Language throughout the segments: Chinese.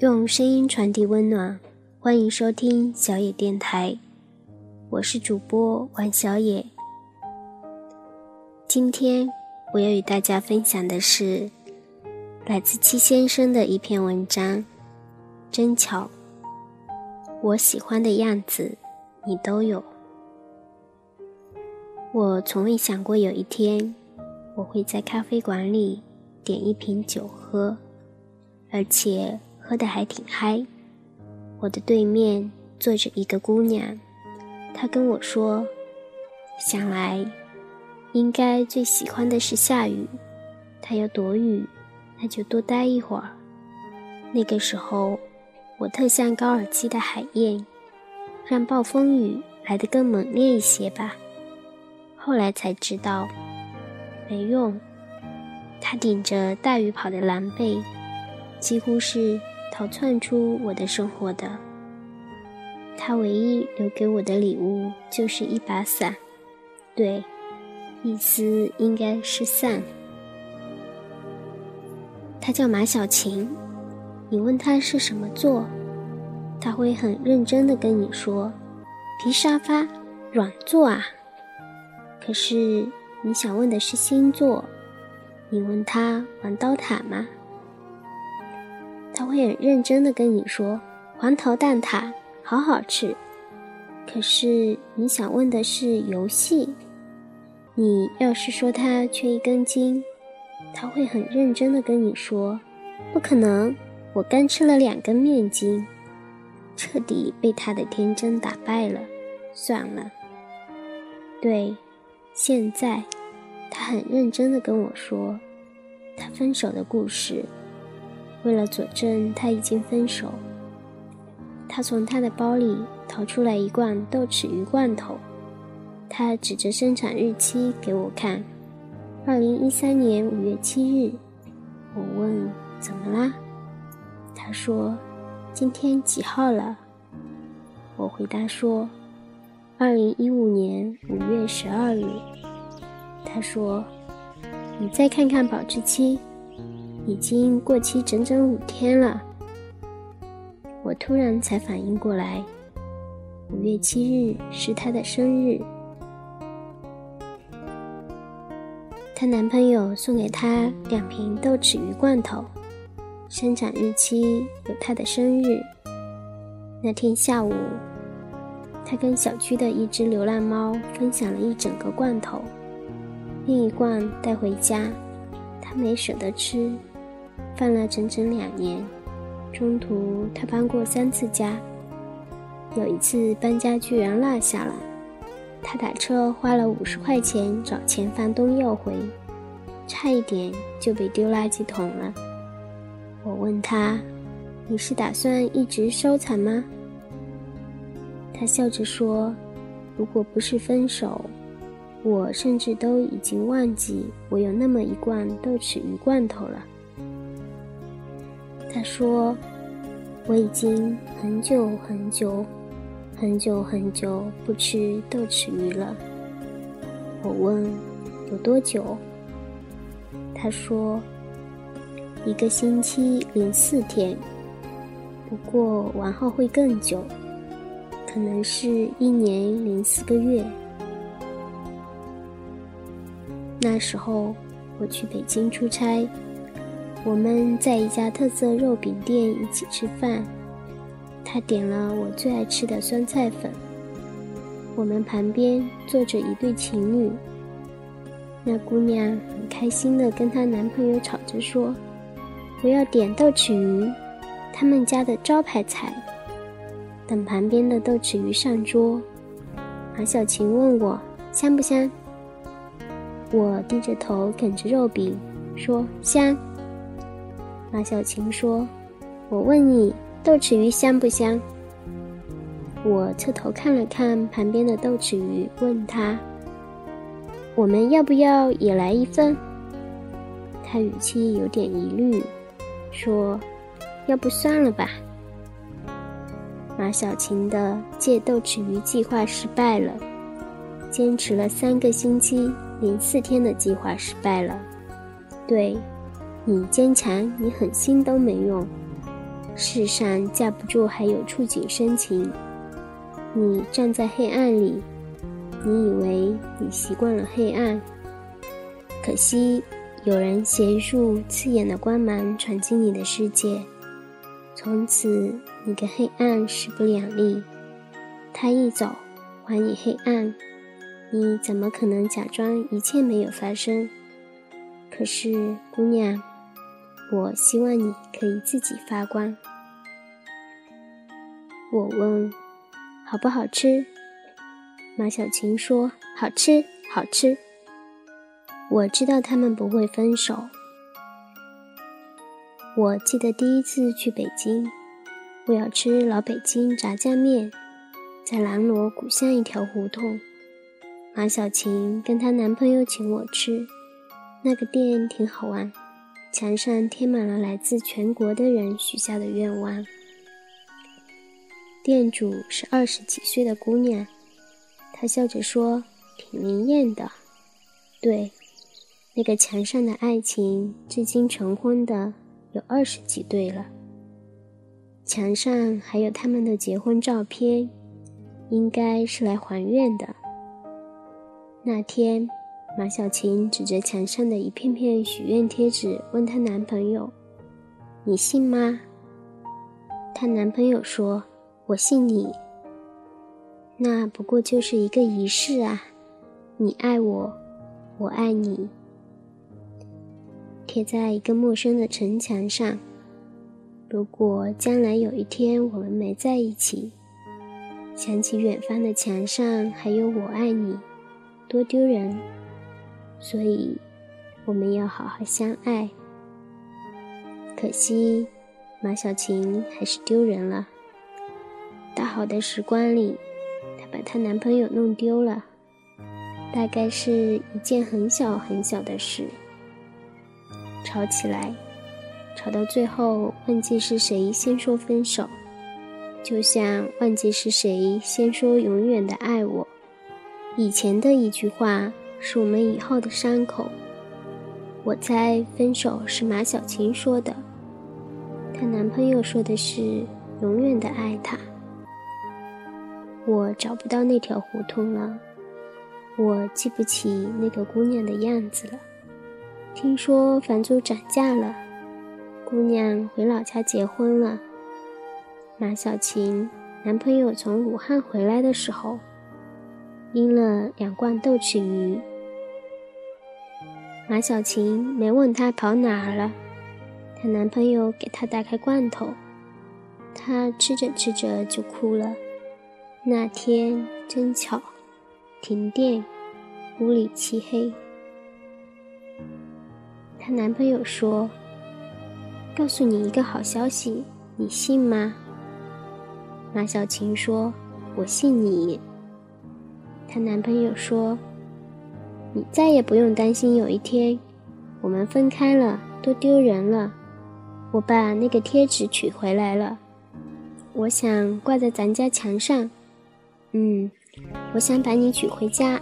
用声音传递温暖，欢迎收听小野电台，我是主播王小野。今天我要与大家分享的是来自七先生的一篇文章，真巧，我喜欢的样子你都有。我从未想过有一天，我会在咖啡馆里点一瓶酒喝，而且喝得还挺嗨。我的对面坐着一个姑娘，她跟我说：“想来应该最喜欢的是下雨，她要躲雨，那就多待一会儿。那个时候，我特像高尔基的海燕，让暴风雨来得更猛烈一些吧。”后来才知道，没用。他顶着大雨跑的狼狈，几乎是逃窜出我的生活的。他唯一留给我的礼物就是一把伞，对，意思应该是伞。他叫马小晴，你问他是什么座，他会很认真的跟你说：皮沙发，软座啊。可是你想问的是星座，你问他玩刀塔吗？他会很认真的跟你说黄桃蛋挞好好吃。可是你想问的是游戏，你要是说他缺一根筋，他会很认真的跟你说不可能，我刚吃了两根面筋，彻底被他的天真打败了。算了，对。现在，他很认真的跟我说，他分手的故事。为了佐证他已经分手，他从他的包里掏出来一罐豆豉鱼罐头，他指着生产日期给我看，二零一三年五月七日。我问怎么啦？他说今天几号了？我回答说。二零一五年五月十二日，他说：“你再看看保质期，已经过期整整五天了。”我突然才反应过来，五月七日是她的生日，她男朋友送给她两瓶豆豉鱼罐头，生产日期有她的生日。那天下午。她跟小区的一只流浪猫分享了一整个罐头，另一罐带回家，她没舍得吃，放了整整两年。中途他搬过三次家，有一次搬家居然落下了，他打车花了五十块钱找前房东要回，差一点就被丢垃圾桶了。我问他：“你是打算一直收藏吗？”他笑着说：“如果不是分手，我甚至都已经忘记我有那么一罐豆豉鱼罐头了。”他说：“我已经很久很久、很久很久不吃豆豉鱼了。”我问：“有多久？”他说：“一个星期零四天，不过往后会更久。”可能是一年零四个月。那时候我去北京出差，我们在一家特色肉饼店一起吃饭。他点了我最爱吃的酸菜粉。我们旁边坐着一对情侣，那姑娘很开心的跟她男朋友吵着说：“我要点豆豉鱼，他们家的招牌菜。”等旁边的豆豉鱼上桌，马小晴问我香不香。我低着头啃着肉饼，说香。马小晴说：“我问你，豆豉鱼香不香？”我侧头看了看旁边的豆豉鱼，问他：“我们要不要也来一份？”他语气有点疑虑，说：“要不算了吧。”马小晴的戒豆豉鱼计划失败了，坚持了三个星期零四天的计划失败了。对，你坚强，你狠心都没用。世上架不住还有触景生情。你站在黑暗里，你以为你习惯了黑暗，可惜有人携一束刺眼的光芒闯进你的世界，从此你跟黑暗势不两立。他一走，还你黑暗，你怎么可能假装一切没有发生？可是，姑娘，我希望你可以自己发光。我问。好不好吃？马小晴说：“好吃，好吃。”我知道他们不会分手。我记得第一次去北京，我要吃老北京炸酱面，在南锣鼓巷一条胡同。马小晴跟她男朋友请我吃，那个店挺好玩，墙上贴满了来自全国的人许下的愿望。店主是二十几岁的姑娘，她笑着说：“挺灵验的。”对，那个墙上的爱情，至今成婚的有二十几对了。墙上还有他们的结婚照片，应该是来还愿的。那天，马小晴指着墙上的一片片许愿贴纸，问她男朋友：“你信吗？”她男朋友说。我信你，那不过就是一个仪式啊！你爱我，我爱你，贴在一个陌生的城墙上。如果将来有一天我们没在一起，想起远方的墙上还有“我爱你”，多丢人！所以我们要好好相爱。可惜马小晴还是丢人了。大好的时光里，她把她男朋友弄丢了，大概是一件很小很小的事。吵起来，吵到最后忘记是谁先说分手，就像忘记是谁先说永远的爱我。以前的一句话是我们以后的伤口。我猜分手是马小琴说的，她男朋友说的是永远的爱她。我找不到那条胡同了，我记不起那个姑娘的样子了。听说房租涨价了，姑娘回老家结婚了。马小琴男朋友从武汉回来的时候，拎了两罐豆豉鱼。马小晴没问他跑哪儿了，她男朋友给她打开罐头，她吃着吃着就哭了。那天真巧，停电，屋里漆黑。她男朋友说：“告诉你一个好消息，你信吗？”马小晴说：“我信你。”她男朋友说：“你再也不用担心有一天我们分开了，多丢人了。我把那个贴纸取回来了，我想挂在咱家墙上。”嗯，我想把你娶回家，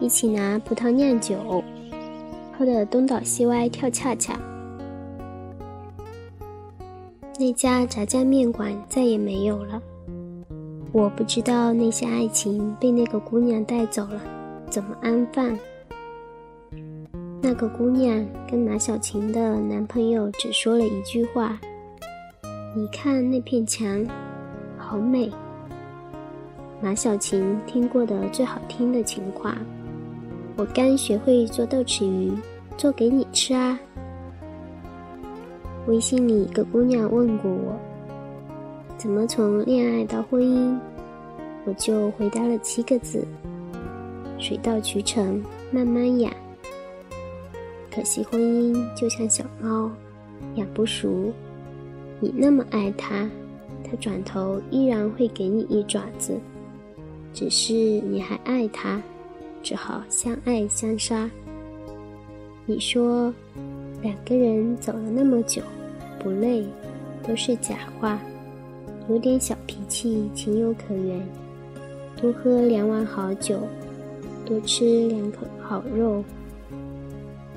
一起拿葡萄酿酒，喝得东倒西歪跳恰恰。那家炸酱面馆再也没有了。我不知道那些爱情被那个姑娘带走了，怎么安放？那个姑娘跟马小晴的男朋友只说了一句话：“你看那片墙，好美。”马小晴听过的最好听的情话，我刚学会做豆豉鱼，做给你吃啊。微信里一个姑娘问过我，怎么从恋爱到婚姻，我就回答了七个字：水到渠成，慢慢养。可惜婚姻就像小猫，养不熟，你那么爱它，它转头依然会给你一爪子。只是你还爱它，只好相爱相杀。你说两个人走了那么久，不累，都是假话。有点小脾气，情有可原。多喝两碗好酒，多吃两口好肉，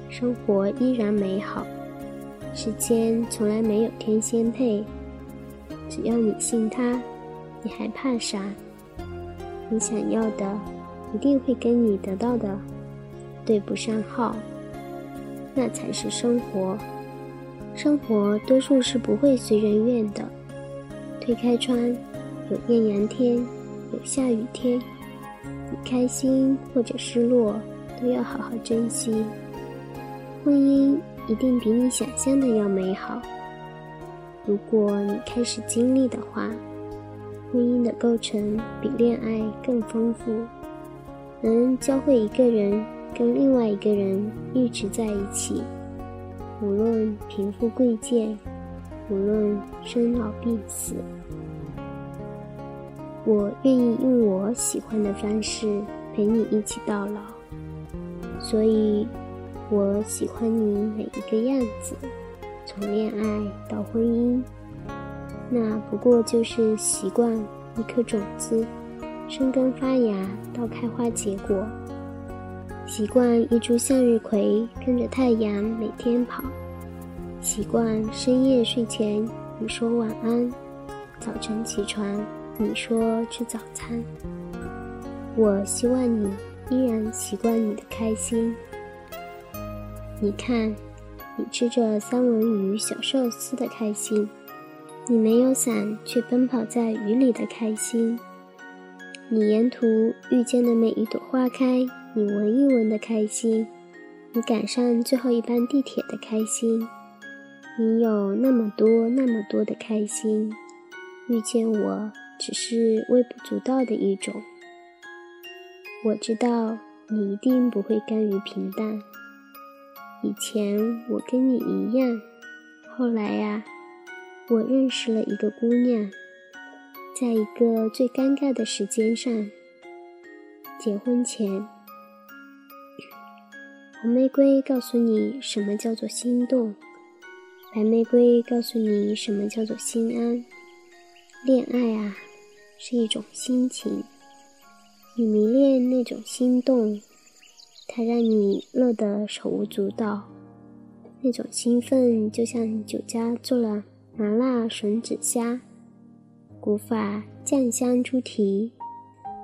生活依然美好。世间从来没有天仙配，只要你信他，你还怕啥？你想要的一定会跟你得到的对不上号，那才是生活。生活多数是不会随人愿的。推开窗，有艳阳天，有下雨天，你开心或者失落，都要好好珍惜。婚姻一定比你想象的要美好。如果你开始经历的话，婚姻的构成比恋爱更丰富，能教会一个人跟另外一个人一直在一起，无论贫富贵贱，无论生老病死。我愿意用我喜欢的方式陪你一起到老，所以。我喜欢你每一个样子，从恋爱到婚姻，那不过就是习惯一颗种子生根发芽到开花结果，习惯一株向日葵跟着太阳每天跑，习惯深夜睡前你说晚安，早晨起床你说吃早餐。我希望你依然习惯你的开心。你看，你吃着三文鱼小寿司的开心，你没有伞却奔跑在雨里的开心，你沿途遇见的每一朵花开，你闻一闻的开心，你赶上最后一班地铁的开心，你有那么多那么多的开心，遇见我只是微不足道的一种。我知道你一定不会甘于平淡。以前我跟你一样，后来呀，我认识了一个姑娘，在一个最尴尬的时间上，结婚前，红玫瑰告诉你什么叫做心动，白玫瑰告诉你什么叫做心安。恋爱啊，是一种心情，你迷恋那种心动。它让你乐得手舞足蹈，那种兴奋就像酒家做了麻辣吮指虾，古法酱香猪蹄，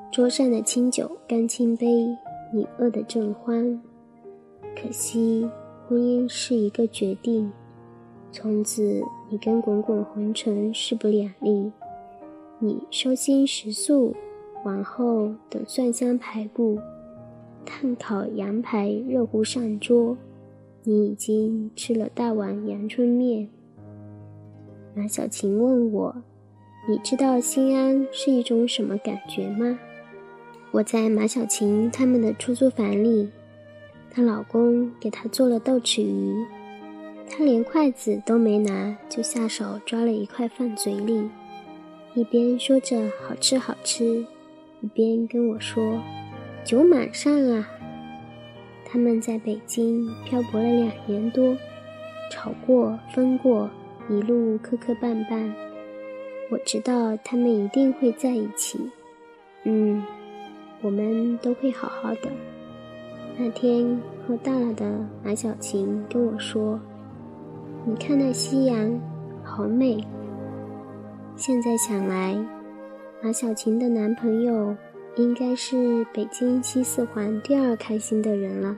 桌上的清酒干青杯，你饿得正欢。可惜婚姻是一个决定，从此你跟滚滚红尘势不两立。你收心食素，往后等蒜香排骨。炭烤羊排热乎上桌，你已经吃了大碗阳春面。马小晴问我：“你知道心安是一种什么感觉吗？”我在马小晴他们的出租房里，她老公给她做了豆豉鱼，他连筷子都没拿，就下手抓了一块放嘴里，一边说着“好吃好吃”，一边跟我说。酒满上啊！他们在北京漂泊了两年多，吵过分过，一路磕磕绊绊。我知道他们一定会在一起。嗯，我们都会好好的。那天喝大了的马小晴跟我说：“你看那夕阳，好美。”现在想来，马小晴的男朋友。应该是北京西四环第二开心的人了。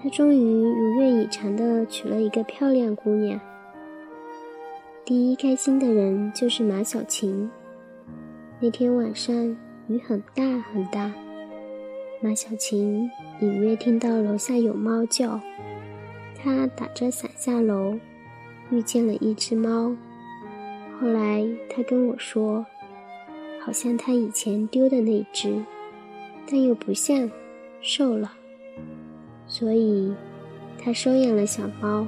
他终于如愿以偿地娶了一个漂亮姑娘。第一开心的人就是马小晴。那天晚上雨很大很大，马小晴隐约听到楼下有猫叫，他打着伞下楼，遇见了一只猫。后来他跟我说。好像他以前丢的那只，但又不像，瘦了。所以，他收养了小猫。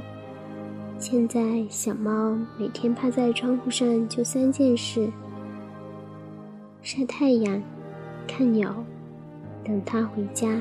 现在，小猫每天趴在窗户上就三件事：晒太阳、看鸟、等他回家。